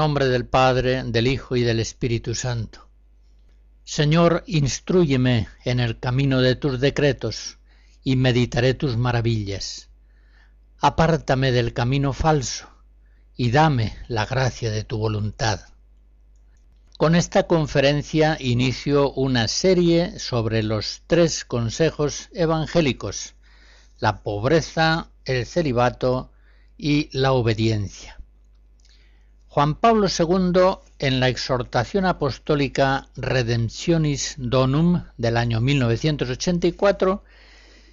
Nombre del Padre, del Hijo y del Espíritu Santo. Señor, instruyeme en el camino de tus decretos, y meditaré tus maravillas. Apártame del camino falso, y dame la gracia de tu voluntad. Con esta conferencia inicio una serie sobre los tres consejos evangélicos, la pobreza, el celibato y la obediencia. Juan Pablo II, en la exhortación apostólica Redemptionis Donum del año 1984,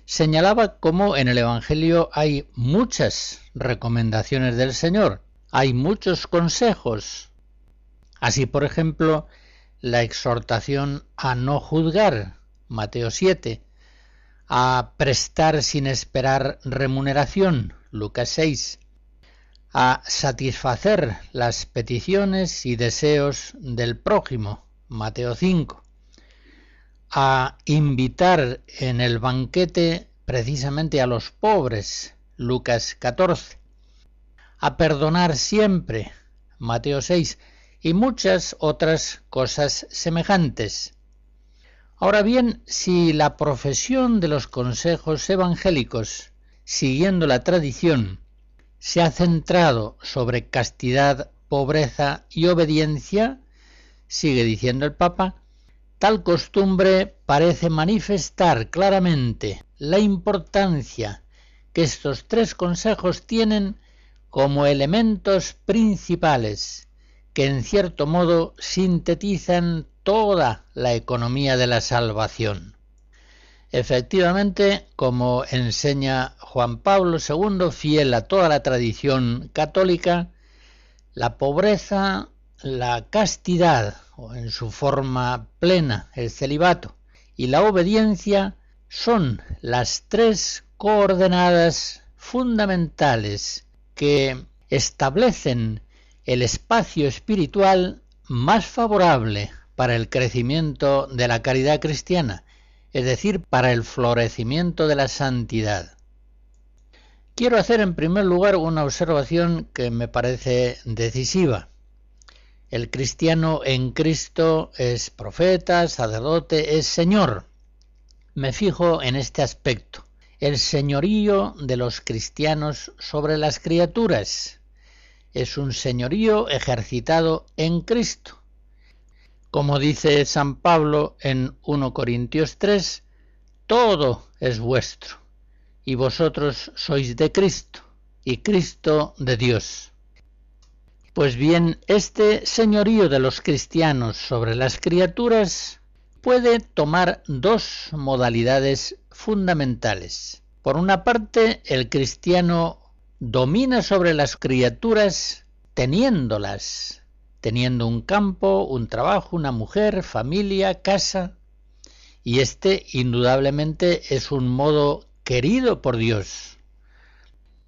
señalaba cómo en el Evangelio hay muchas recomendaciones del Señor, hay muchos consejos. Así, por ejemplo, la exhortación a no juzgar, Mateo 7, a prestar sin esperar remuneración, Lucas 6, a satisfacer las peticiones y deseos del prójimo, Mateo 5, a invitar en el banquete precisamente a los pobres, Lucas 14, a perdonar siempre, Mateo 6, y muchas otras cosas semejantes. Ahora bien, si la profesión de los consejos evangélicos, siguiendo la tradición, se ha centrado sobre castidad, pobreza y obediencia, sigue diciendo el Papa, tal costumbre parece manifestar claramente la importancia que estos tres consejos tienen como elementos principales que en cierto modo sintetizan toda la economía de la salvación. Efectivamente, como enseña Juan Pablo II, fiel a toda la tradición católica, la pobreza, la castidad, o en su forma plena, el celibato, y la obediencia son las tres coordenadas fundamentales que establecen el espacio espiritual más favorable para el crecimiento de la caridad cristiana es decir, para el florecimiento de la santidad. Quiero hacer en primer lugar una observación que me parece decisiva. El cristiano en Cristo es profeta, sacerdote, es Señor. Me fijo en este aspecto, el señorío de los cristianos sobre las criaturas. Es un señorío ejercitado en Cristo. Como dice San Pablo en 1 Corintios 3, todo es vuestro, y vosotros sois de Cristo, y Cristo de Dios. Pues bien, este señorío de los cristianos sobre las criaturas puede tomar dos modalidades fundamentales. Por una parte, el cristiano domina sobre las criaturas teniéndolas, teniendo un campo, un trabajo, una mujer, familia, casa, y este indudablemente es un modo querido por Dios.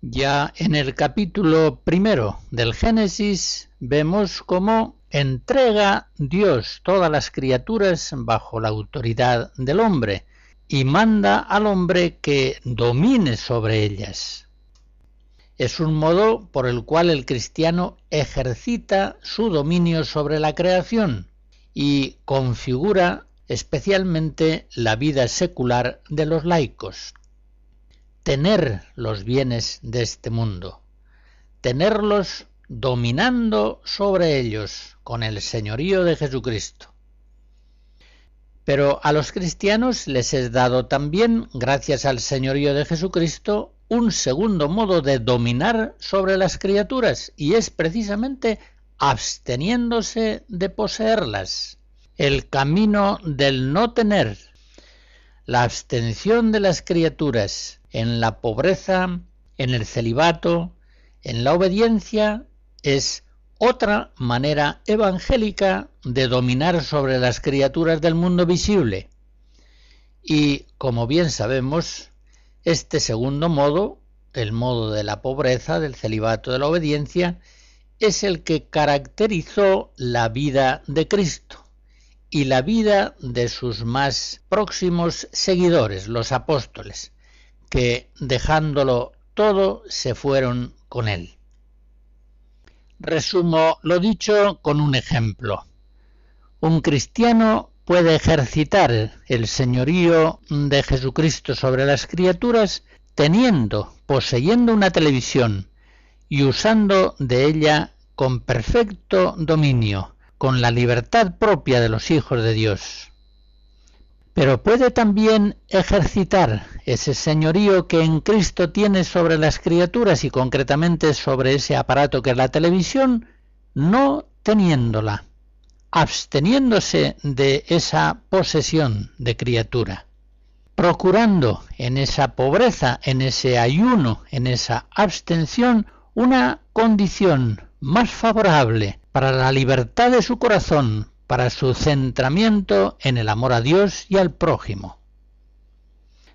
Ya en el capítulo primero del Génesis vemos cómo entrega Dios todas las criaturas bajo la autoridad del hombre y manda al hombre que domine sobre ellas es un modo por el cual el cristiano ejercita su dominio sobre la creación y configura especialmente la vida secular de los laicos. Tener los bienes de este mundo, tenerlos dominando sobre ellos con el señorío de Jesucristo. Pero a los cristianos les es dado también, gracias al señorío de Jesucristo, un segundo modo de dominar sobre las criaturas y es precisamente absteniéndose de poseerlas. El camino del no tener, la abstención de las criaturas en la pobreza, en el celibato, en la obediencia, es otra manera evangélica de dominar sobre las criaturas del mundo visible. Y, como bien sabemos, este segundo modo, el modo de la pobreza, del celibato, de la obediencia, es el que caracterizó la vida de Cristo y la vida de sus más próximos seguidores, los apóstoles, que dejándolo todo se fueron con él. Resumo lo dicho con un ejemplo. Un cristiano puede ejercitar el señorío de Jesucristo sobre las criaturas teniendo, poseyendo una televisión y usando de ella con perfecto dominio, con la libertad propia de los hijos de Dios. Pero puede también ejercitar ese señorío que en Cristo tiene sobre las criaturas y concretamente sobre ese aparato que es la televisión, no teniéndola, absteniéndose de esa posesión de criatura, procurando en esa pobreza, en ese ayuno, en esa abstención, una condición más favorable para la libertad de su corazón, para su centramiento en el amor a Dios y al prójimo.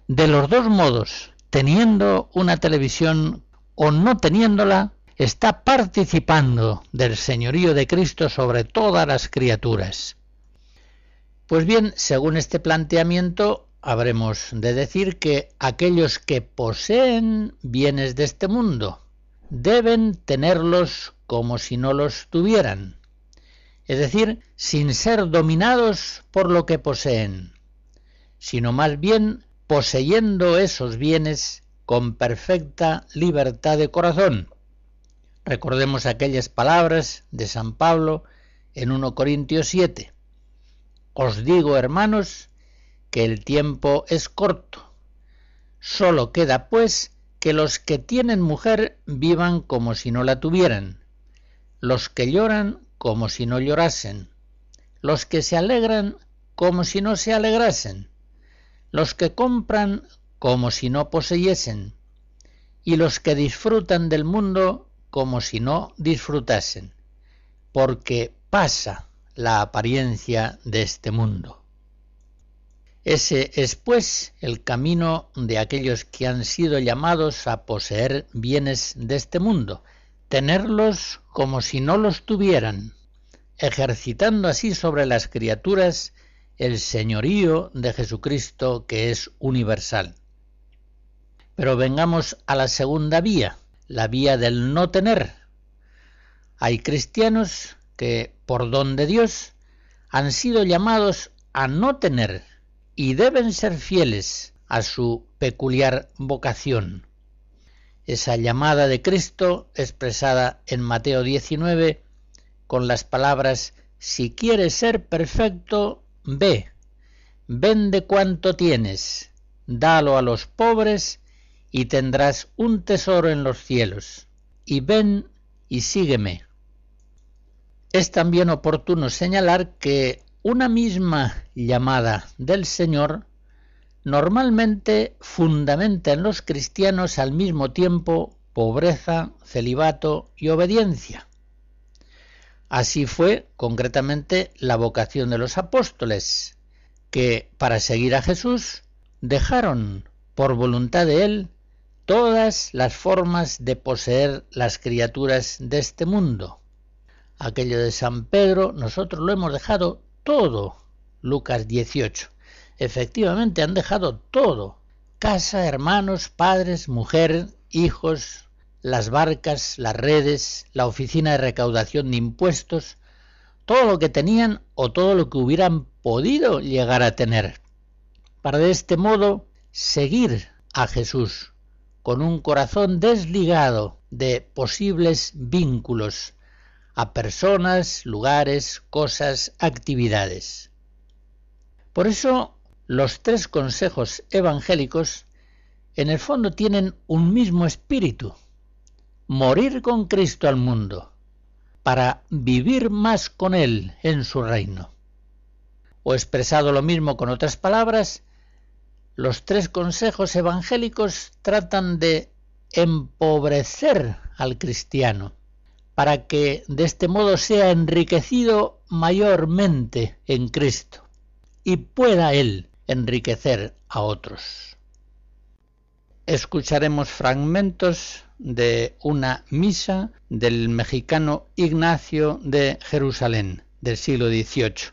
De los dos modos, teniendo una televisión o no teniéndola, está participando del señorío de Cristo sobre todas las criaturas. Pues bien, según este planteamiento, habremos de decir que aquellos que poseen bienes de este mundo deben tenerlos como si no los tuvieran, es decir, sin ser dominados por lo que poseen, sino más bien poseyendo esos bienes con perfecta libertad de corazón. Recordemos aquellas palabras de San Pablo en 1 Corintios 7. Os digo, hermanos, que el tiempo es corto. Solo queda, pues, que los que tienen mujer vivan como si no la tuvieran, los que lloran como si no llorasen, los que se alegran como si no se alegrasen, los que compran como si no poseyesen, y los que disfrutan del mundo como si no disfrutasen, porque pasa la apariencia de este mundo. Ese es pues el camino de aquellos que han sido llamados a poseer bienes de este mundo, tenerlos como si no los tuvieran, ejercitando así sobre las criaturas el señorío de Jesucristo que es universal. Pero vengamos a la segunda vía, la vía del no tener. Hay cristianos que, por don de Dios, han sido llamados a no tener y deben ser fieles a su peculiar vocación. Esa llamada de Cristo expresada en Mateo 19 con las palabras, si quieres ser perfecto, ve, vende cuanto tienes, dalo a los pobres y tendrás un tesoro en los cielos, y ven y sígueme. Es también oportuno señalar que una misma llamada del Señor normalmente fundamenta en los cristianos al mismo tiempo pobreza, celibato y obediencia. Así fue concretamente la vocación de los apóstoles, que para seguir a Jesús dejaron por voluntad de Él todas las formas de poseer las criaturas de este mundo. Aquello de San Pedro nosotros lo hemos dejado todo. Lucas 18 efectivamente han dejado todo, casa, hermanos, padres, mujer, hijos, las barcas, las redes, la oficina de recaudación de impuestos, todo lo que tenían o todo lo que hubieran podido llegar a tener, para de este modo seguir a Jesús con un corazón desligado de posibles vínculos a personas, lugares, cosas, actividades. Por eso los tres consejos evangélicos en el fondo tienen un mismo espíritu, morir con Cristo al mundo, para vivir más con Él en su reino. O expresado lo mismo con otras palabras, los tres consejos evangélicos tratan de empobrecer al cristiano para que de este modo sea enriquecido mayormente en Cristo y pueda Él enriquecer a otros. Escucharemos fragmentos de una misa del mexicano Ignacio de Jerusalén del siglo XVIII.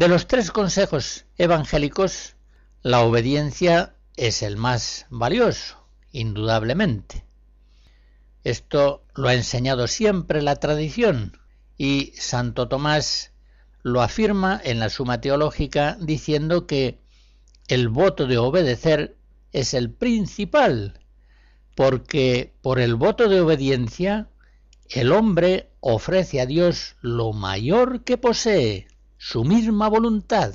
De los tres consejos evangélicos, la obediencia es el más valioso, indudablemente. Esto lo ha enseñado siempre la tradición y Santo Tomás lo afirma en la Suma Teológica diciendo que el voto de obedecer es el principal, porque por el voto de obediencia el hombre ofrece a Dios lo mayor que posee, su misma voluntad,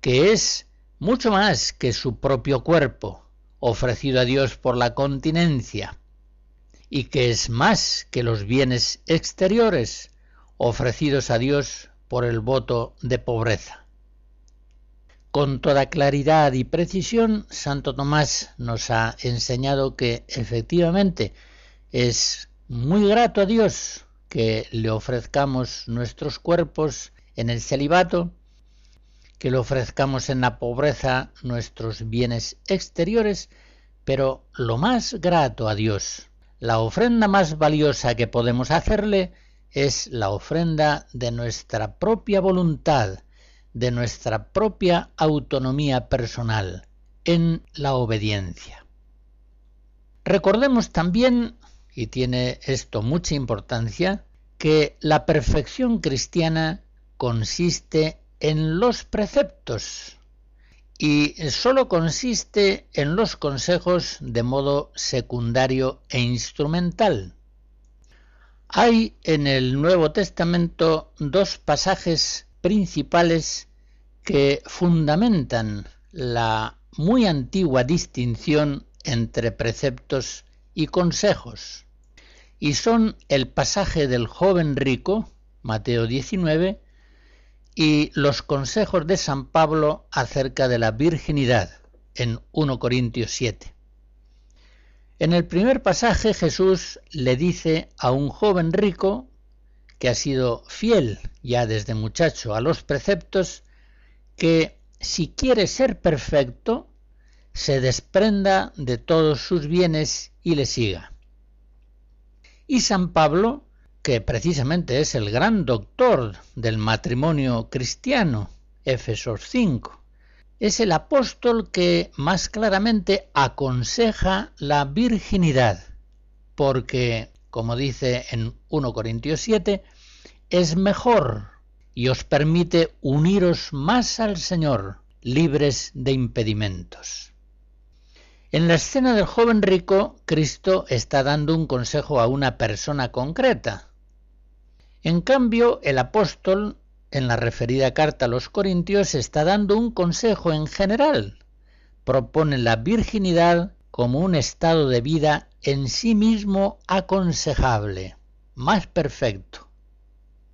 que es mucho más que su propio cuerpo, ofrecido a Dios por la continencia, y que es más que los bienes exteriores, ofrecidos a Dios por el voto de pobreza. Con toda claridad y precisión, Santo Tomás nos ha enseñado que efectivamente es muy grato a Dios que le ofrezcamos nuestros cuerpos en el celibato, que le ofrezcamos en la pobreza nuestros bienes exteriores, pero lo más grato a Dios, la ofrenda más valiosa que podemos hacerle es la ofrenda de nuestra propia voluntad, de nuestra propia autonomía personal, en la obediencia. Recordemos también, y tiene esto mucha importancia, que la perfección cristiana consiste en los preceptos y sólo consiste en los consejos de modo secundario e instrumental. Hay en el Nuevo Testamento dos pasajes principales que fundamentan la muy antigua distinción entre preceptos y consejos, y son el pasaje del joven rico, Mateo 19, y los consejos de San Pablo acerca de la virginidad en 1 Corintios 7. En el primer pasaje Jesús le dice a un joven rico que ha sido fiel ya desde muchacho a los preceptos, que si quiere ser perfecto, se desprenda de todos sus bienes y le siga. Y San Pablo que precisamente es el gran doctor del matrimonio cristiano, Éfesos 5. Es el apóstol que más claramente aconseja la virginidad, porque, como dice en 1 Corintios 7, es mejor y os permite uniros más al Señor, libres de impedimentos. En la escena del joven rico, Cristo está dando un consejo a una persona concreta, en cambio, el apóstol, en la referida carta a los Corintios, está dando un consejo en general. Propone la virginidad como un estado de vida en sí mismo aconsejable, más perfecto,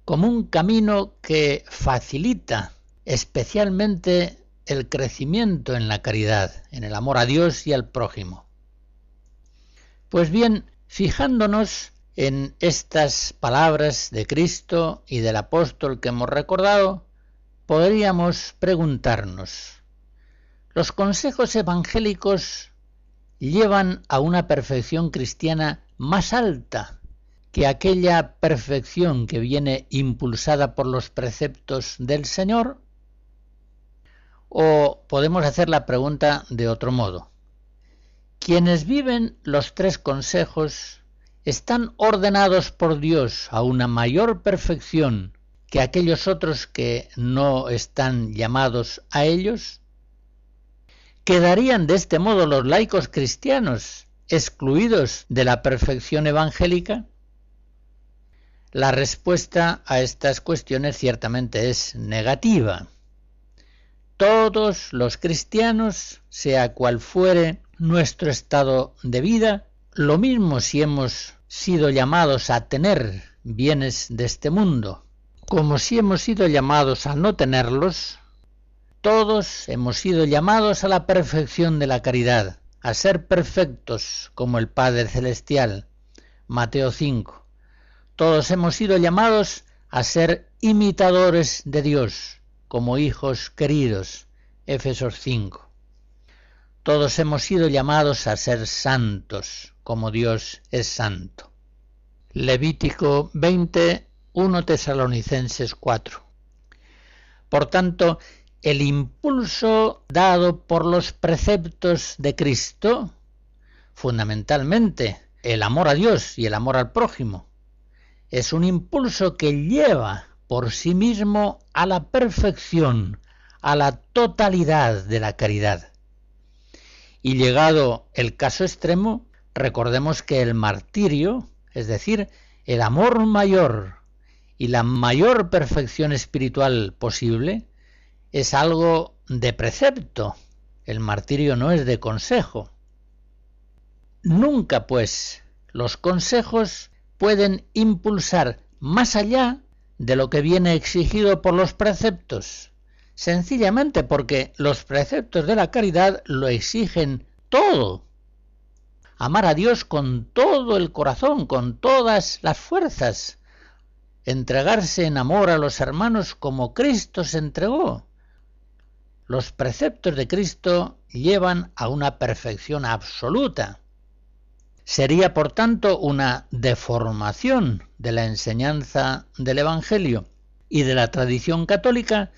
como un camino que facilita especialmente el crecimiento en la caridad, en el amor a Dios y al prójimo. Pues bien, fijándonos en estas palabras de Cristo y del apóstol que hemos recordado, podríamos preguntarnos, ¿los consejos evangélicos llevan a una perfección cristiana más alta que aquella perfección que viene impulsada por los preceptos del Señor? O podemos hacer la pregunta de otro modo. Quienes viven los tres consejos están ordenados por Dios a una mayor perfección que aquellos otros que no están llamados a ellos? ¿Quedarían de este modo los laicos cristianos excluidos de la perfección evangélica? La respuesta a estas cuestiones ciertamente es negativa. Todos los cristianos, sea cual fuere nuestro estado de vida, lo mismo si hemos sido llamados a tener bienes de este mundo, como si hemos sido llamados a no tenerlos, todos hemos sido llamados a la perfección de la caridad, a ser perfectos como el Padre Celestial. Mateo 5. Todos hemos sido llamados a ser imitadores de Dios, como hijos queridos. Éfesos 5. Todos hemos sido llamados a ser santos, como Dios es santo. Levítico 20, 1 Tesalonicenses 4. Por tanto, el impulso dado por los preceptos de Cristo, fundamentalmente el amor a Dios y el amor al prójimo, es un impulso que lleva por sí mismo a la perfección, a la totalidad de la caridad. Y llegado el caso extremo, recordemos que el martirio, es decir, el amor mayor y la mayor perfección espiritual posible, es algo de precepto. El martirio no es de consejo. Nunca, pues, los consejos pueden impulsar más allá de lo que viene exigido por los preceptos, sencillamente porque los preceptos de la caridad lo exigen todo. Amar a Dios con todo el corazón, con todas las fuerzas, entregarse en amor a los hermanos como Cristo se entregó. Los preceptos de Cristo llevan a una perfección absoluta. Sería, por tanto, una deformación de la enseñanza del Evangelio y de la tradición católica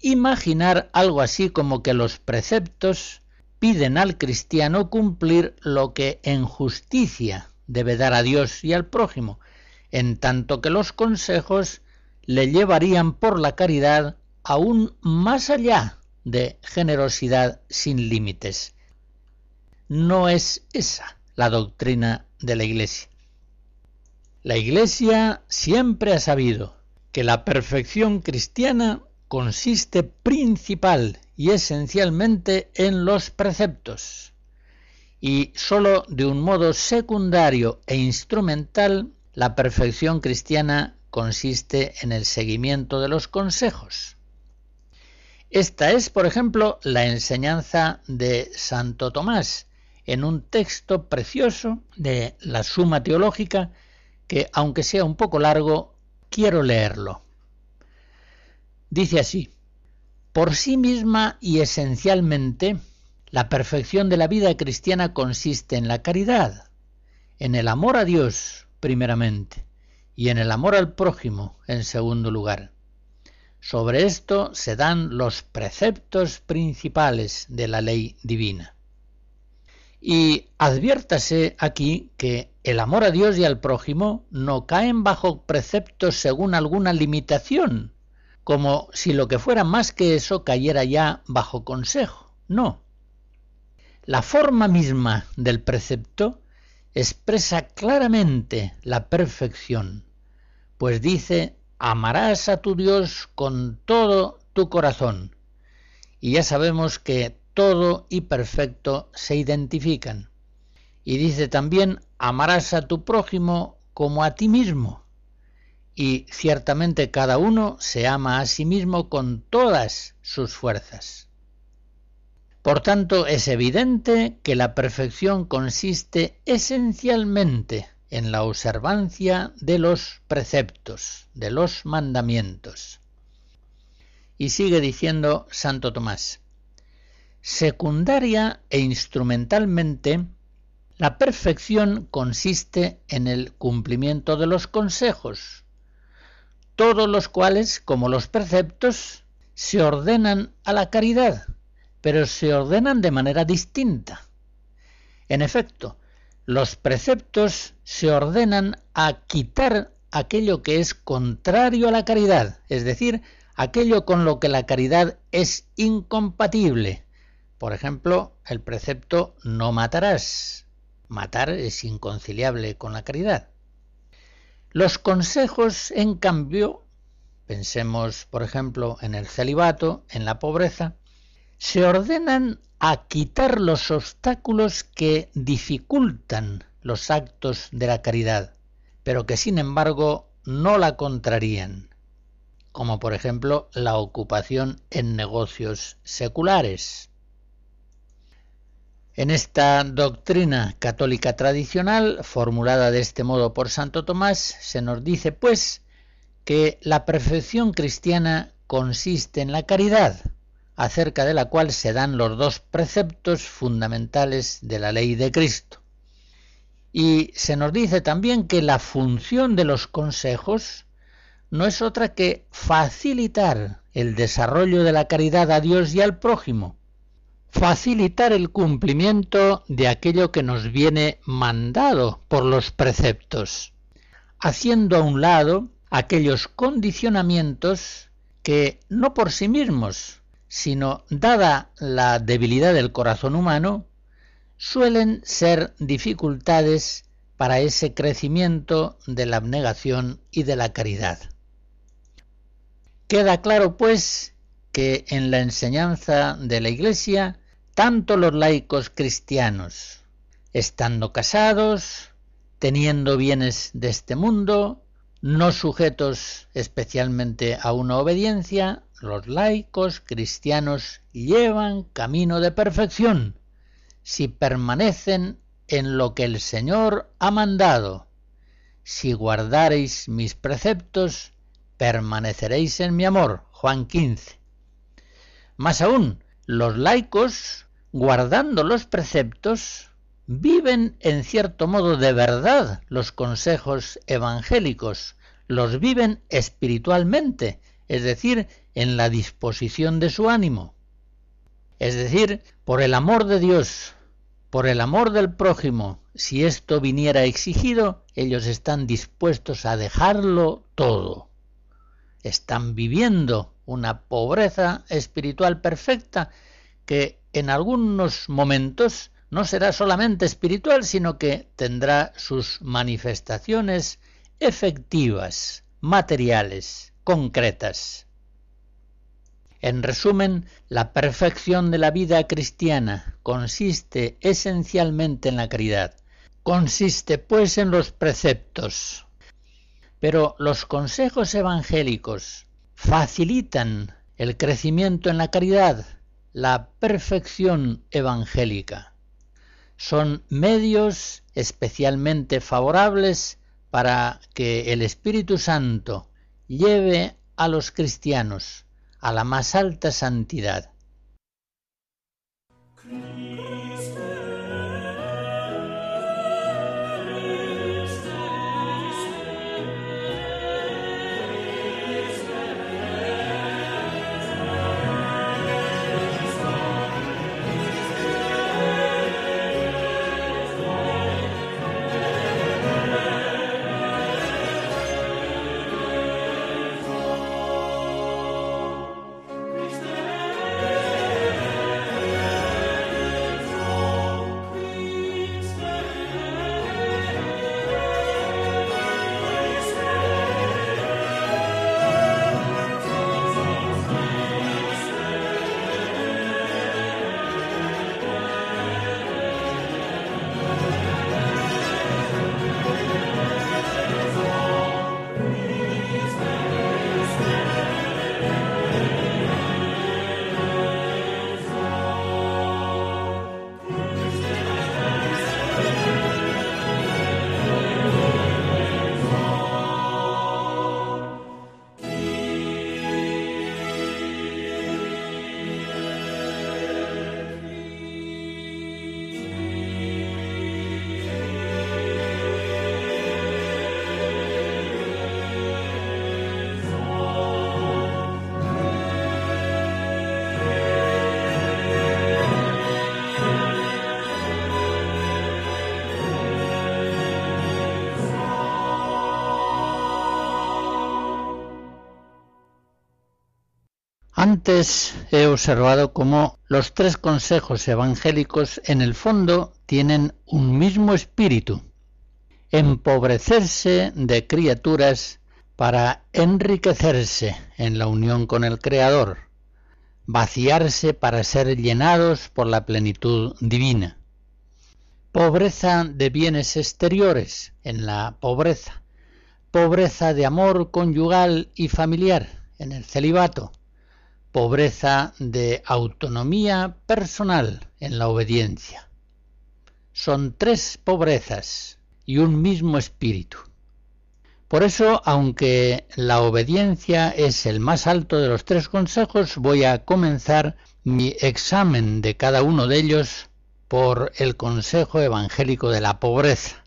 imaginar algo así como que los preceptos piden al cristiano cumplir lo que en justicia debe dar a Dios y al prójimo, en tanto que los consejos le llevarían por la caridad aún más allá de generosidad sin límites. No es esa la doctrina de la Iglesia. La Iglesia siempre ha sabido que la perfección cristiana consiste principal y esencialmente en los preceptos, y sólo de un modo secundario e instrumental la perfección cristiana consiste en el seguimiento de los consejos. Esta es, por ejemplo, la enseñanza de Santo Tomás en un texto precioso de la Suma Teológica que, aunque sea un poco largo, quiero leerlo. Dice así, por sí misma y esencialmente, la perfección de la vida cristiana consiste en la caridad, en el amor a Dios, primeramente, y en el amor al prójimo, en segundo lugar. Sobre esto se dan los preceptos principales de la ley divina. Y adviértase aquí que el amor a Dios y al prójimo no caen bajo preceptos según alguna limitación, como si lo que fuera más que eso cayera ya bajo consejo. No. La forma misma del precepto expresa claramente la perfección, pues dice amarás a tu Dios con todo tu corazón. Y ya sabemos que todo y perfecto se identifican. Y dice también, amarás a tu prójimo como a ti mismo. Y ciertamente cada uno se ama a sí mismo con todas sus fuerzas. Por tanto, es evidente que la perfección consiste esencialmente en la observancia de los preceptos, de los mandamientos. Y sigue diciendo Santo Tomás, secundaria e instrumentalmente, La perfección consiste en el cumplimiento de los consejos, todos los cuales, como los preceptos, se ordenan a la caridad, pero se ordenan de manera distinta. En efecto, los preceptos se ordenan a quitar aquello que es contrario a la caridad, es decir, aquello con lo que la caridad es incompatible. Por ejemplo, el precepto no matarás. Matar es inconciliable con la caridad. Los consejos, en cambio, pensemos, por ejemplo, en el celibato, en la pobreza, se ordenan a quitar los obstáculos que dificultan los actos de la caridad, pero que sin embargo no la contrarían, como por ejemplo la ocupación en negocios seculares. En esta doctrina católica tradicional, formulada de este modo por Santo Tomás, se nos dice, pues, que la perfección cristiana consiste en la caridad, acerca de la cual se dan los dos preceptos fundamentales de la ley de Cristo. Y se nos dice también que la función de los consejos no es otra que facilitar el desarrollo de la caridad a Dios y al prójimo, facilitar el cumplimiento de aquello que nos viene mandado por los preceptos, haciendo a un lado aquellos condicionamientos que no por sí mismos sino dada la debilidad del corazón humano, suelen ser dificultades para ese crecimiento de la abnegación y de la caridad. Queda claro, pues, que en la enseñanza de la Iglesia, tanto los laicos cristianos, estando casados, teniendo bienes de este mundo, no sujetos especialmente a una obediencia, los laicos cristianos llevan camino de perfección si permanecen en lo que el Señor ha mandado. Si guardareis mis preceptos, permaneceréis en mi amor. Juan 15. Más aún, los laicos, guardando los preceptos, viven en cierto modo de verdad los consejos evangélicos, los viven espiritualmente, es decir, en la disposición de su ánimo. Es decir, por el amor de Dios, por el amor del prójimo, si esto viniera exigido, ellos están dispuestos a dejarlo todo. Están viviendo una pobreza espiritual perfecta que en algunos momentos no será solamente espiritual, sino que tendrá sus manifestaciones efectivas, materiales, concretas. En resumen, la perfección de la vida cristiana consiste esencialmente en la caridad. Consiste pues en los preceptos. Pero los consejos evangélicos facilitan el crecimiento en la caridad, la perfección evangélica. Son medios especialmente favorables para que el Espíritu Santo lleve a los cristianos a la más alta santidad. Antes he observado cómo los tres consejos evangélicos en el fondo tienen un mismo espíritu, empobrecerse de criaturas para enriquecerse en la unión con el Creador, vaciarse para ser llenados por la plenitud divina. Pobreza de bienes exteriores en la pobreza, pobreza de amor conyugal y familiar en el celibato, pobreza de autonomía personal en la obediencia. Son tres pobrezas y un mismo espíritu. Por eso, aunque la obediencia es el más alto de los tres consejos, voy a comenzar mi examen de cada uno de ellos por el consejo evangélico de la pobreza.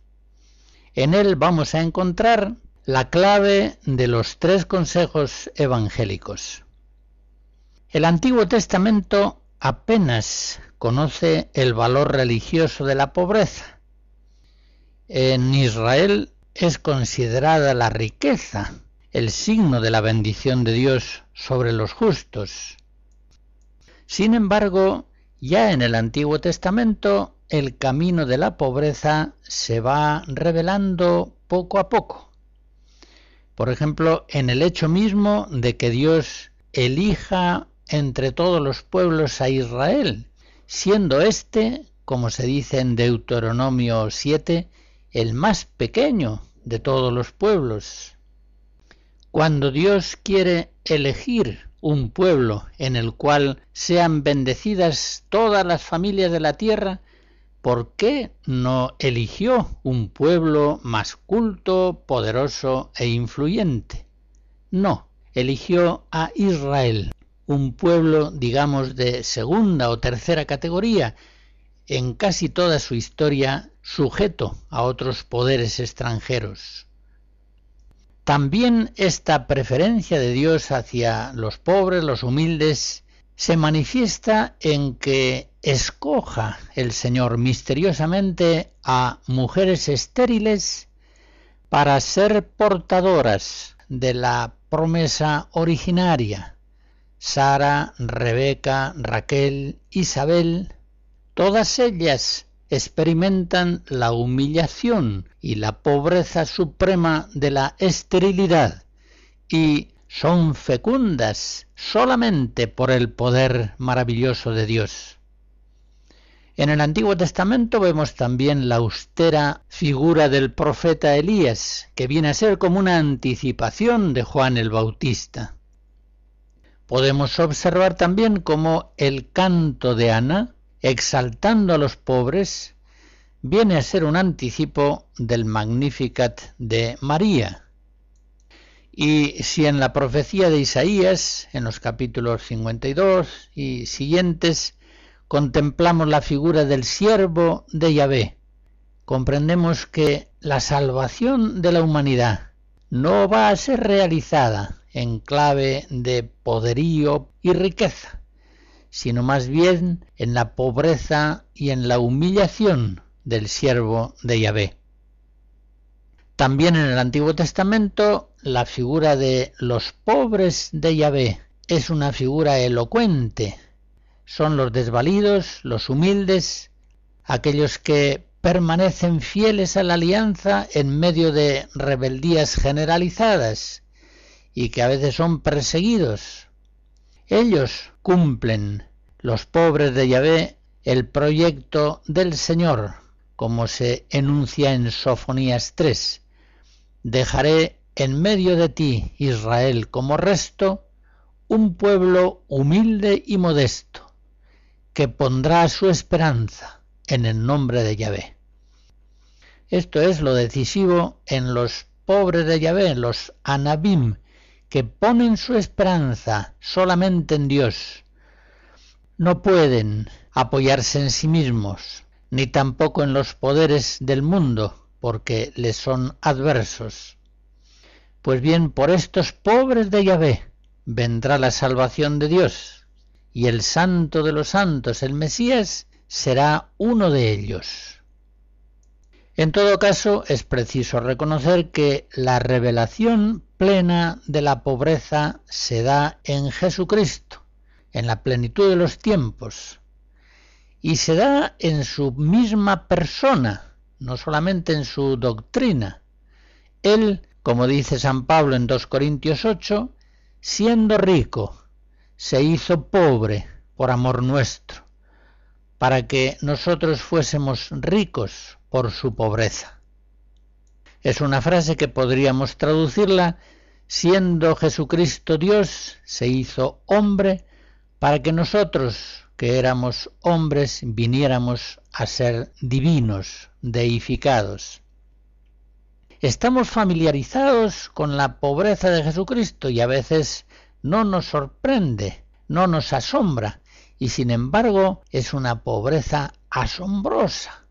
En él vamos a encontrar la clave de los tres consejos evangélicos. El Antiguo Testamento apenas conoce el valor religioso de la pobreza. En Israel es considerada la riqueza el signo de la bendición de Dios sobre los justos. Sin embargo, ya en el Antiguo Testamento el camino de la pobreza se va revelando poco a poco. Por ejemplo, en el hecho mismo de que Dios elija entre todos los pueblos a Israel, siendo éste, como se dice en Deuteronomio 7, el más pequeño de todos los pueblos. Cuando Dios quiere elegir un pueblo en el cual sean bendecidas todas las familias de la tierra, ¿por qué no eligió un pueblo más culto, poderoso e influyente? No, eligió a Israel, un pueblo, digamos, de segunda o tercera categoría, en casi toda su historia sujeto a otros poderes extranjeros. También esta preferencia de Dios hacia los pobres, los humildes, se manifiesta en que escoja el Señor misteriosamente a mujeres estériles para ser portadoras de la promesa originaria Sara, Rebeca, Raquel, Isabel, todas ellas experimentan la humillación y la pobreza suprema de la esterilidad y son fecundas solamente por el poder maravilloso de Dios. En el Antiguo Testamento vemos también la austera figura del profeta Elías, que viene a ser como una anticipación de Juan el Bautista. Podemos observar también cómo el canto de Ana, exaltando a los pobres, viene a ser un anticipo del Magnificat de María. Y si en la profecía de Isaías, en los capítulos 52 y siguientes, contemplamos la figura del siervo de Yahvé, comprendemos que la salvación de la humanidad no va a ser realizada en clave de poderío y riqueza, sino más bien en la pobreza y en la humillación del siervo de Yahvé. También en el Antiguo Testamento la figura de los pobres de Yahvé es una figura elocuente. Son los desvalidos, los humildes, aquellos que permanecen fieles a la alianza en medio de rebeldías generalizadas y que a veces son perseguidos. Ellos cumplen, los pobres de Yahvé, el proyecto del Señor, como se enuncia en Sofonías 3. Dejaré en medio de ti, Israel, como resto, un pueblo humilde y modesto, que pondrá su esperanza en el nombre de Yahvé. Esto es lo decisivo en los pobres de Yahvé, los anabim, que ponen su esperanza solamente en Dios, no pueden apoyarse en sí mismos, ni tampoco en los poderes del mundo, porque les son adversos. Pues bien, por estos pobres de Yahvé vendrá la salvación de Dios, y el santo de los santos, el Mesías, será uno de ellos. En todo caso, es preciso reconocer que la revelación plena de la pobreza se da en Jesucristo, en la plenitud de los tiempos, y se da en su misma persona, no solamente en su doctrina. Él, como dice San Pablo en 2 Corintios 8, siendo rico, se hizo pobre por amor nuestro, para que nosotros fuésemos ricos por su pobreza. Es una frase que podríamos traducirla, siendo Jesucristo Dios, se hizo hombre, para que nosotros, que éramos hombres, viniéramos a ser divinos, deificados. Estamos familiarizados con la pobreza de Jesucristo y a veces no nos sorprende, no nos asombra, y sin embargo es una pobreza asombrosa.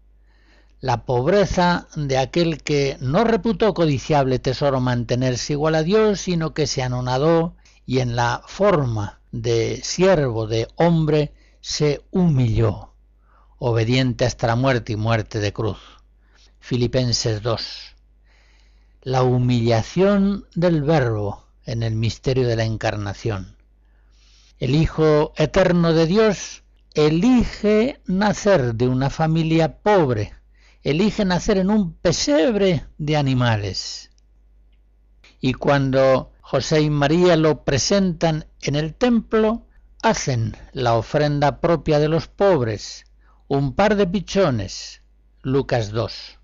La pobreza de aquel que no reputó codiciable tesoro mantenerse igual a Dios, sino que se anonadó y en la forma de siervo, de hombre, se humilló, obediente hasta la muerte y muerte de cruz. Filipenses 2. La humillación del Verbo en el misterio de la encarnación. El Hijo Eterno de Dios elige nacer de una familia pobre, elige nacer en un pesebre de animales. Y cuando José y María lo presentan en el templo, hacen la ofrenda propia de los pobres, un par de pichones, Lucas 2.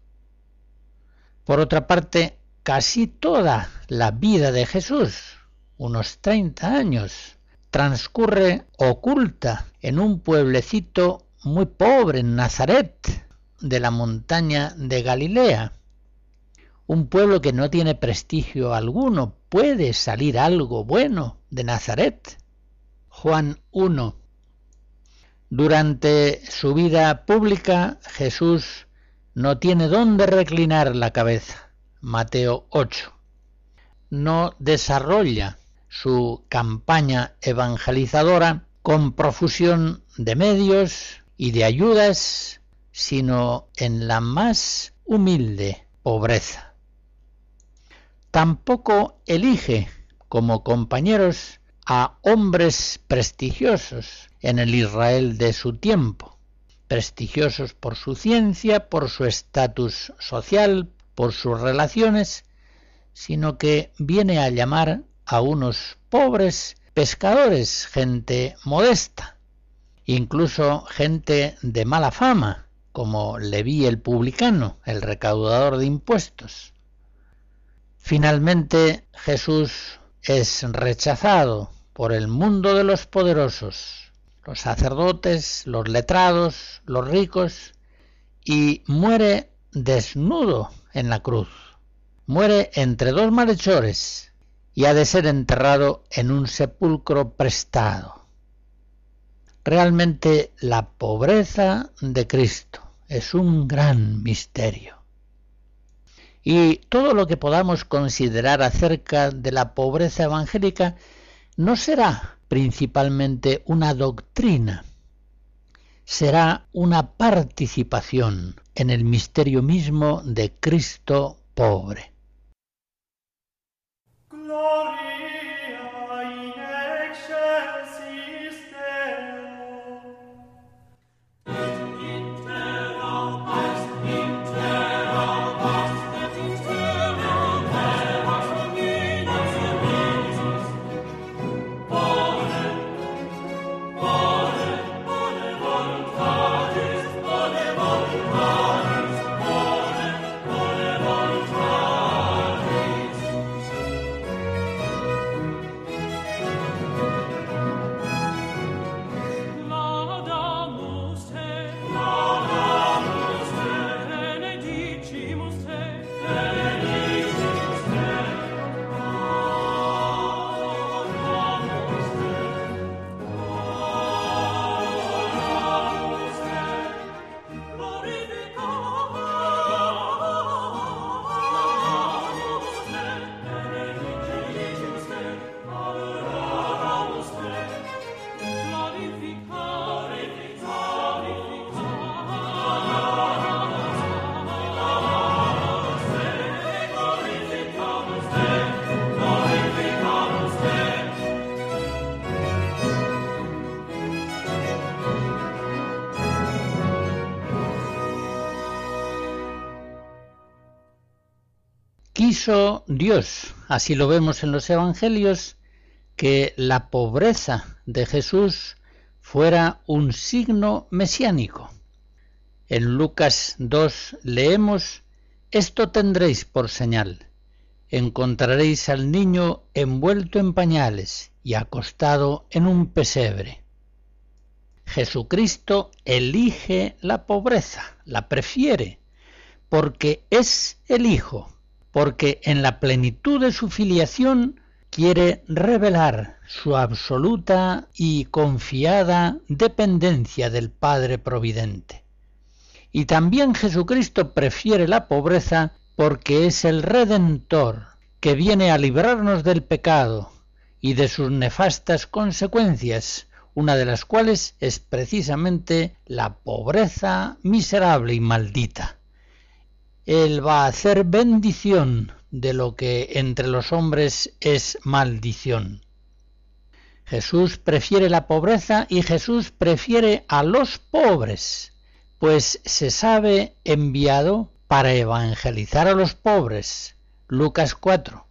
Por otra parte, casi toda la vida de Jesús, unos 30 años, transcurre oculta en un pueblecito muy pobre en Nazaret, de la montaña de Galilea. Un pueblo que no tiene prestigio alguno. ¿Puede salir algo bueno de Nazaret? Juan 1. Durante su vida pública Jesús no tiene dónde reclinar la cabeza. Mateo 8. No desarrolla su campaña evangelizadora con profusión de medios y de ayudas, sino en la más humilde pobreza. Tampoco elige como compañeros a hombres prestigiosos en el Israel de su tiempo, prestigiosos por su ciencia, por su estatus social, por sus relaciones, sino que viene a llamar a unos pobres pescadores, gente modesta, incluso gente de mala fama, como Leví el publicano, el recaudador de impuestos. Finalmente Jesús es rechazado por el mundo de los poderosos, los sacerdotes, los letrados, los ricos, y muere desnudo en la cruz. Muere entre dos malhechores y ha de ser enterrado en un sepulcro prestado. Realmente la pobreza de Cristo es un gran misterio. Y todo lo que podamos considerar acerca de la pobreza evangélica no será principalmente una doctrina, será una participación en el misterio mismo de Cristo pobre. Dios, así lo vemos en los Evangelios, que la pobreza de Jesús fuera un signo mesiánico. En Lucas 2 leemos, Esto tendréis por señal. Encontraréis al niño envuelto en pañales y acostado en un pesebre. Jesucristo elige la pobreza, la prefiere, porque es el Hijo, porque en la plenitud de su filiación quiere revelar su absoluta y confiada dependencia del Padre Providente. Y también Jesucristo prefiere la pobreza porque es el Redentor que viene a librarnos del pecado y de sus nefastas consecuencias, una de las cuales es precisamente la pobreza miserable y maldita. Él va a hacer bendición de lo que entre los hombres es maldición. Jesús prefiere la pobreza y Jesús prefiere a los pobres, pues se sabe enviado para evangelizar a los pobres. Lucas 4.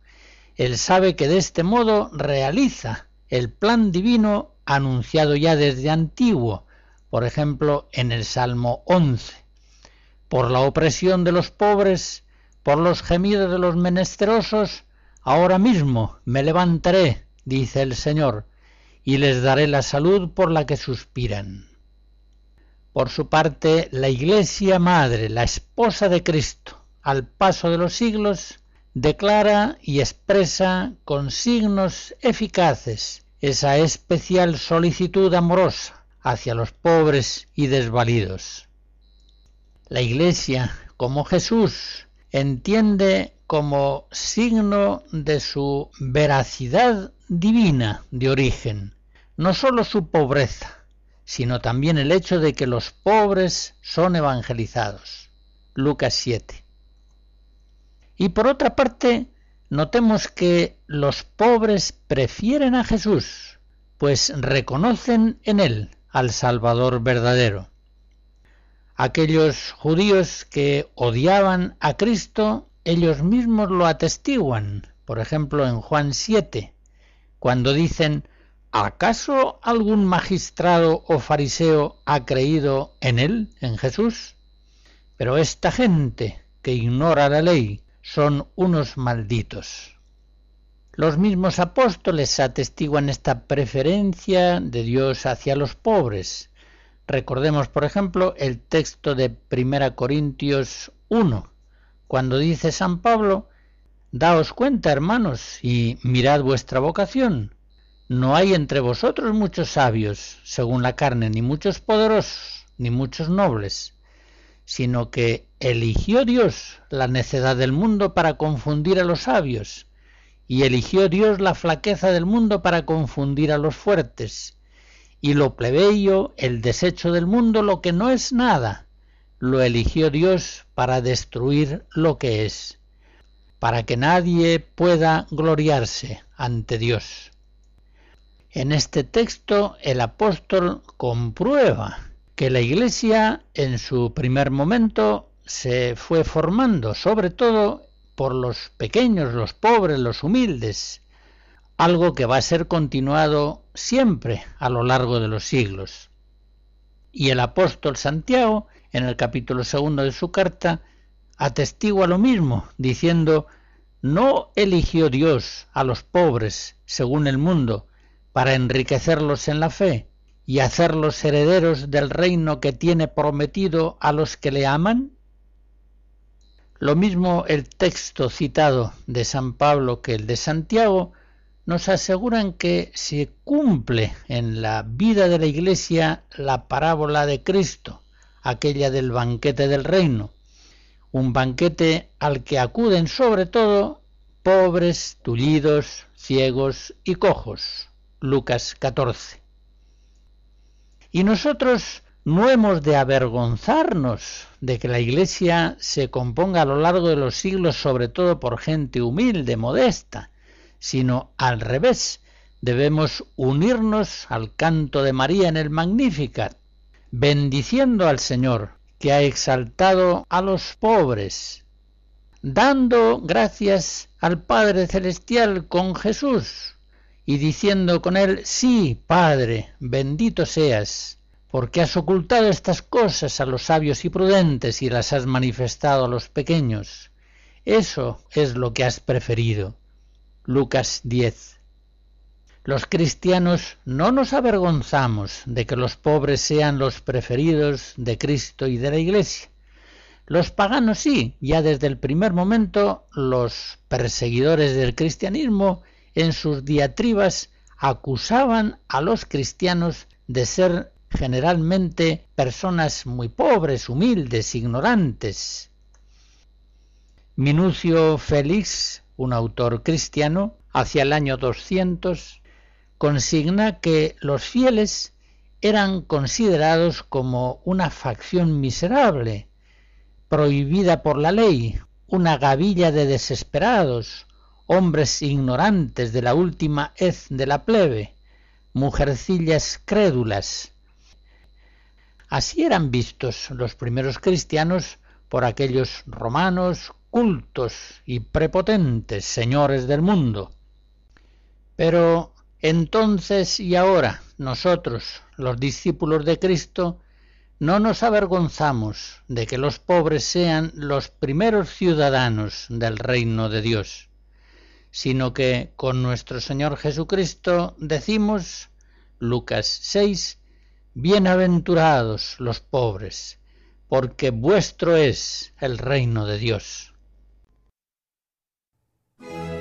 Él sabe que de este modo realiza el plan divino anunciado ya desde antiguo, por ejemplo en el Salmo 11. Por la opresión de los pobres por los gemidos de los menesterosos, ahora mismo me levantaré, dice el Señor, y les daré la salud por la que suspiran. Por su parte, la Iglesia Madre, la esposa de Cristo, al paso de los siglos, declara y expresa con signos eficaces esa especial solicitud amorosa hacia los pobres y desvalidos. La Iglesia, como Jesús, entiende como signo de su veracidad divina de origen, no sólo su pobreza, sino también el hecho de que los pobres son evangelizados. Lucas 7. Y por otra parte, notemos que los pobres prefieren a Jesús, pues reconocen en él al Salvador verdadero. Aquellos judíos que odiaban a Cristo, ellos mismos lo atestiguan. Por ejemplo, en Juan 7, cuando dicen, ¿acaso algún magistrado o fariseo ha creído en él, en Jesús? Pero esta gente que ignora la ley son unos malditos. Los mismos apóstoles atestiguan esta preferencia de Dios hacia los pobres, Recordemos, por ejemplo, el texto de 1 Corintios 1, cuando dice San Pablo, Daos cuenta, hermanos, y mirad vuestra vocación. No hay entre vosotros muchos sabios, según la carne, ni muchos poderosos, ni muchos nobles, sino que eligió Dios la necedad del mundo para confundir a los sabios, y eligió Dios la flaqueza del mundo para confundir a los fuertes, y lo plebeyo, el desecho del mundo, lo que no es nada, lo eligió Dios para destruir lo que es, para que nadie pueda gloriarse ante Dios. En este texto el apóstol comprueba que la Iglesia en su primer momento se fue formando sobre todo por los pequeños, los pobres, los humildes, algo que va a ser continuado siempre a lo largo de los siglos. Y el apóstol Santiago, en el capítulo segundo de su carta, atestigua lo mismo, diciendo, no eligió Dios a los pobres, según el mundo, para enriquecerlos en la fe y hacerlos herederos del reino que tiene prometido a los que le aman? Lo mismo el texto citado de San Pablo que el de Santiago nos aseguran que se cumple en la vida de la Iglesia la parábola de Cristo, aquella del banquete del reino, un banquete al que acuden sobre todo pobres, tullidos, ciegos y cojos. Lucas 14. Y nosotros no hemos de avergonzarnos de que la Iglesia se componga a lo largo de los siglos sobre todo por gente humilde, modesta, sino al revés. Debemos unirnos al canto de María en el Magnificat, bendiciendo al Señor, que ha exaltado a los pobres, dando gracias al Padre Celestial con Jesús y diciendo con él, sí, Padre, bendito seas, porque has ocultado estas cosas a los sabios y prudentes y las has manifestado a los pequeños. Eso es lo que has preferido. Lucas 10. Los cristianos no nos avergonzamos de que los pobres sean los preferidos de Cristo y de la Iglesia. Los paganos sí, ya desde el primer momento los perseguidores del cristianismo en sus diatribas acusaban a los cristianos de ser generalmente personas muy pobres, humildes, ignorantes. Minucio Félix, un autor cristiano, hacia el año 200, consigna que los fieles eran considerados como una facción miserable, prohibida por la ley, una gavilla de desesperados, hombres ignorantes de la última hez de la plebe, mujercillas crédulas. Así eran vistos los primeros cristianos por aquellos romanos cultos y prepotentes señores del mundo. Pero entonces y ahora nosotros, los discípulos de Cristo, no nos avergonzamos de que los pobres sean los primeros ciudadanos del reino de Dios sino que con nuestro Señor Jesucristo decimos, Lucas 6, Bienaventurados los pobres, porque vuestro es el reino de Dios. Thank you.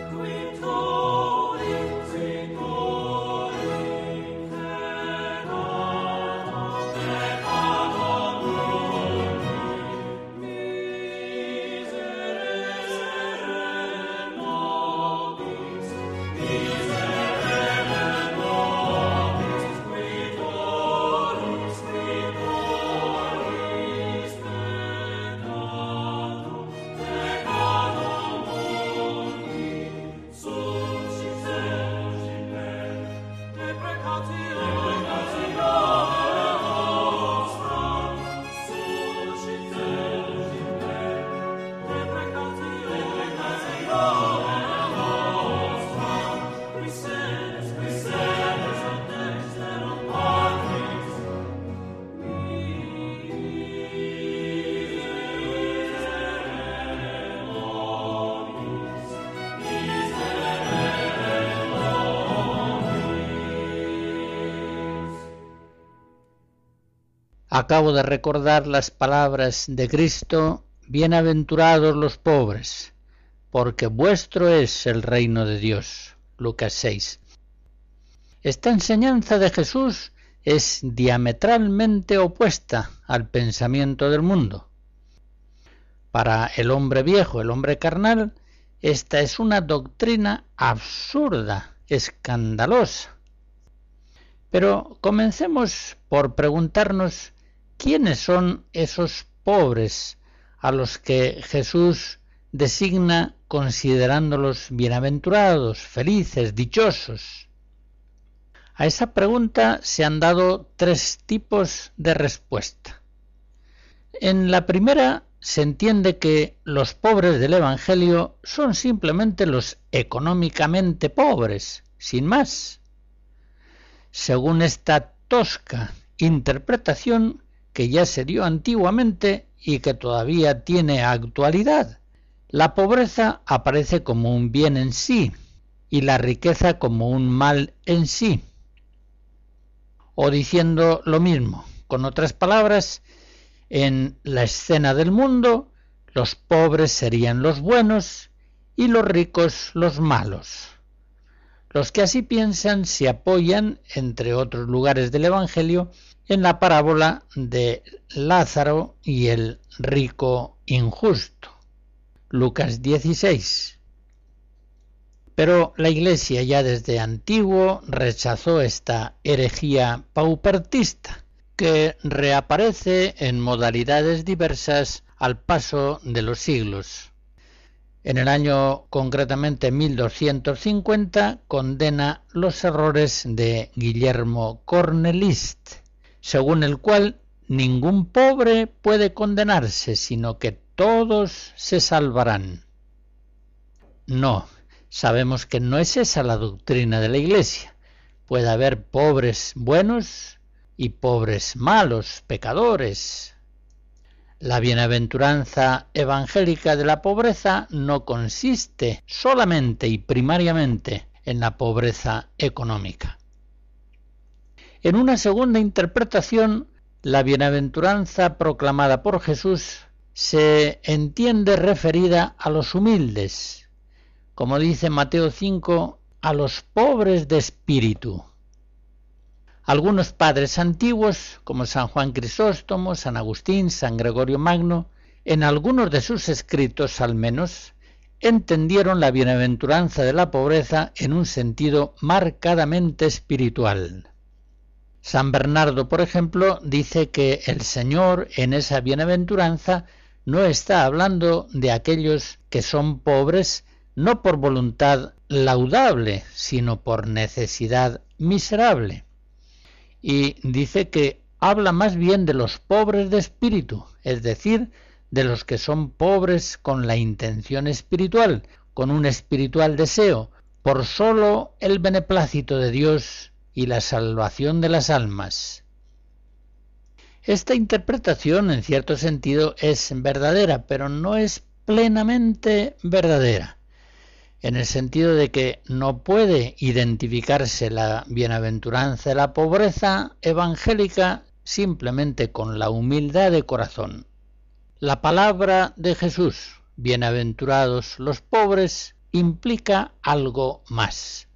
Acabo de recordar las palabras de Cristo, Bienaventurados los pobres, porque vuestro es el reino de Dios. Lucas 6. Esta enseñanza de Jesús es diametralmente opuesta al pensamiento del mundo. Para el hombre viejo, el hombre carnal, esta es una doctrina absurda, escandalosa. Pero comencemos por preguntarnos ¿Quiénes son esos pobres a los que Jesús designa considerándolos bienaventurados, felices, dichosos? A esa pregunta se han dado tres tipos de respuesta. En la primera se entiende que los pobres del Evangelio son simplemente los económicamente pobres, sin más. Según esta tosca interpretación, que ya se dio antiguamente y que todavía tiene actualidad. La pobreza aparece como un bien en sí y la riqueza como un mal en sí. O diciendo lo mismo, con otras palabras, en la escena del mundo los pobres serían los buenos y los ricos los malos. Los que así piensan se apoyan, entre otros lugares del Evangelio, en la parábola de Lázaro y el rico injusto. Lucas 16. Pero la Iglesia ya desde antiguo rechazó esta herejía paupertista, que reaparece en modalidades diversas al paso de los siglos. En el año concretamente 1250 condena los errores de Guillermo Cornelist, según el cual ningún pobre puede condenarse, sino que todos se salvarán. No, sabemos que no es esa la doctrina de la Iglesia. Puede haber pobres buenos y pobres malos, pecadores. La bienaventuranza evangélica de la pobreza no consiste solamente y primariamente en la pobreza económica. En una segunda interpretación, la bienaventuranza proclamada por Jesús se entiende referida a los humildes, como dice Mateo 5, a los pobres de espíritu. Algunos padres antiguos, como San Juan Crisóstomo, San Agustín, San Gregorio Magno, en algunos de sus escritos al menos, entendieron la bienaventuranza de la pobreza en un sentido marcadamente espiritual. San Bernardo, por ejemplo, dice que el Señor en esa bienaventuranza no está hablando de aquellos que son pobres no por voluntad laudable, sino por necesidad miserable. Y dice que habla más bien de los pobres de espíritu, es decir, de los que son pobres con la intención espiritual, con un espiritual deseo, por sólo el beneplácito de Dios y la salvación de las almas. Esta interpretación, en cierto sentido, es verdadera, pero no es plenamente verdadera, en el sentido de que no puede identificarse la bienaventuranza de la pobreza evangélica simplemente con la humildad de corazón. La palabra de Jesús, bienaventurados los pobres, implica algo más.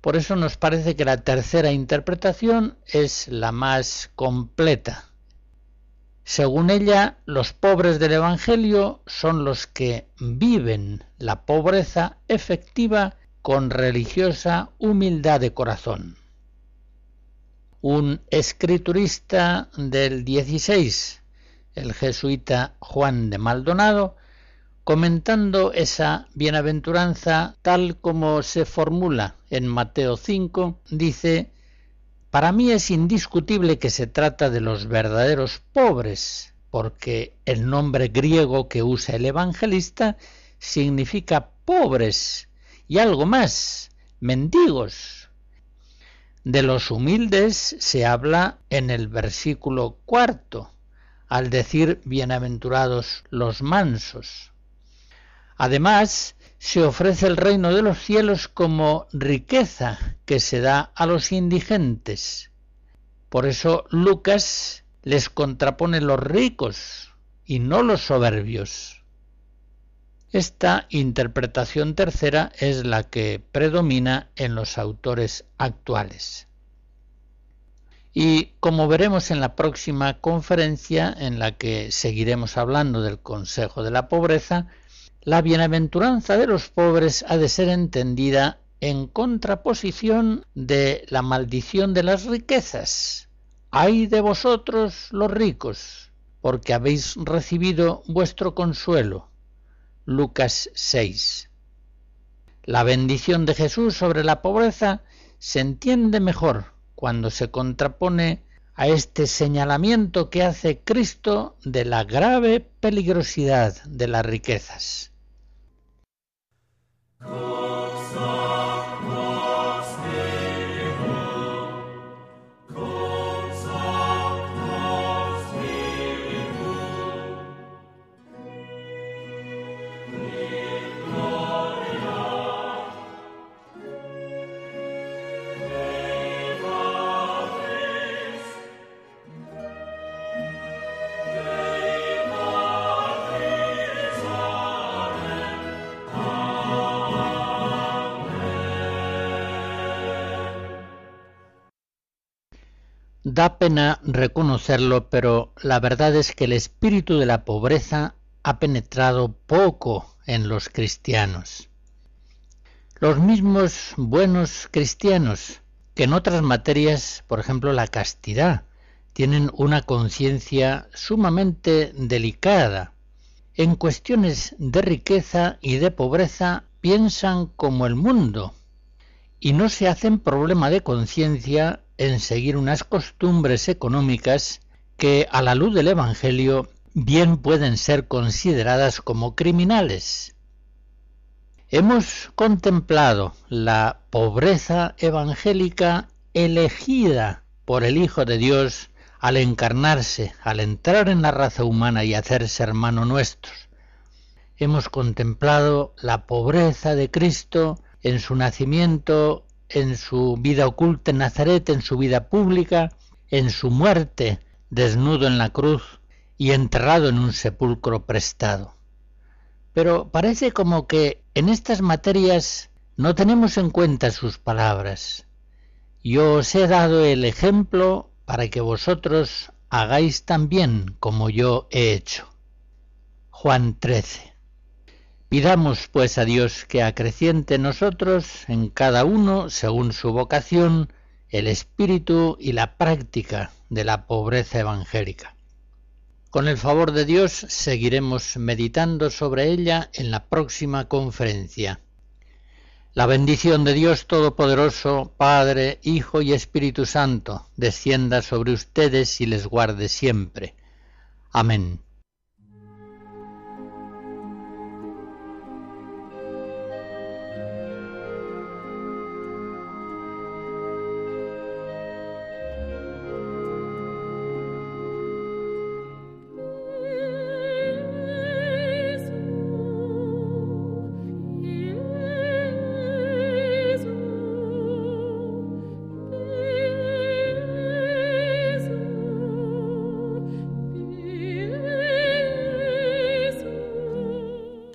Por eso nos parece que la tercera interpretación es la más completa. Según ella, los pobres del Evangelio son los que viven la pobreza efectiva con religiosa humildad de corazón. Un escriturista del 16, el jesuita Juan de Maldonado, comentando esa bienaventuranza tal como se formula en Mateo 5, dice, Para mí es indiscutible que se trata de los verdaderos pobres, porque el nombre griego que usa el evangelista significa pobres y algo más, mendigos. De los humildes se habla en el versículo cuarto, al decir bienaventurados los mansos. Además, se ofrece el reino de los cielos como riqueza que se da a los indigentes. Por eso Lucas les contrapone los ricos y no los soberbios. Esta interpretación tercera es la que predomina en los autores actuales. Y como veremos en la próxima conferencia en la que seguiremos hablando del Consejo de la Pobreza, la bienaventuranza de los pobres ha de ser entendida en contraposición de la maldición de las riquezas. Ay de vosotros los ricos, porque habéis recibido vuestro consuelo. Lucas 6. La bendición de Jesús sobre la pobreza se entiende mejor cuando se contrapone a este señalamiento que hace Cristo de la grave peligrosidad de las riquezas. Da pena reconocerlo, pero la verdad es que el espíritu de la pobreza ha penetrado poco en los cristianos. Los mismos buenos cristianos que en otras materias, por ejemplo la castidad, tienen una conciencia sumamente delicada. En cuestiones de riqueza y de pobreza piensan como el mundo y no se hacen problema de conciencia en seguir unas costumbres económicas que a la luz del Evangelio bien pueden ser consideradas como criminales. Hemos contemplado la pobreza evangélica elegida por el Hijo de Dios al encarnarse, al entrar en la raza humana y hacerse hermano nuestros. Hemos contemplado la pobreza de Cristo en su nacimiento, en su vida oculta en Nazaret, en su vida pública, en su muerte, desnudo en la cruz y enterrado en un sepulcro prestado. Pero parece como que en estas materias no tenemos en cuenta sus palabras. Yo os he dado el ejemplo para que vosotros hagáis también como yo he hecho. Juan 13. Pidamos pues a Dios que acreciente en nosotros, en cada uno, según su vocación, el espíritu y la práctica de la pobreza evangélica. Con el favor de Dios seguiremos meditando sobre ella en la próxima conferencia. La bendición de Dios Todopoderoso, Padre, Hijo y Espíritu Santo, descienda sobre ustedes y les guarde siempre. Amén.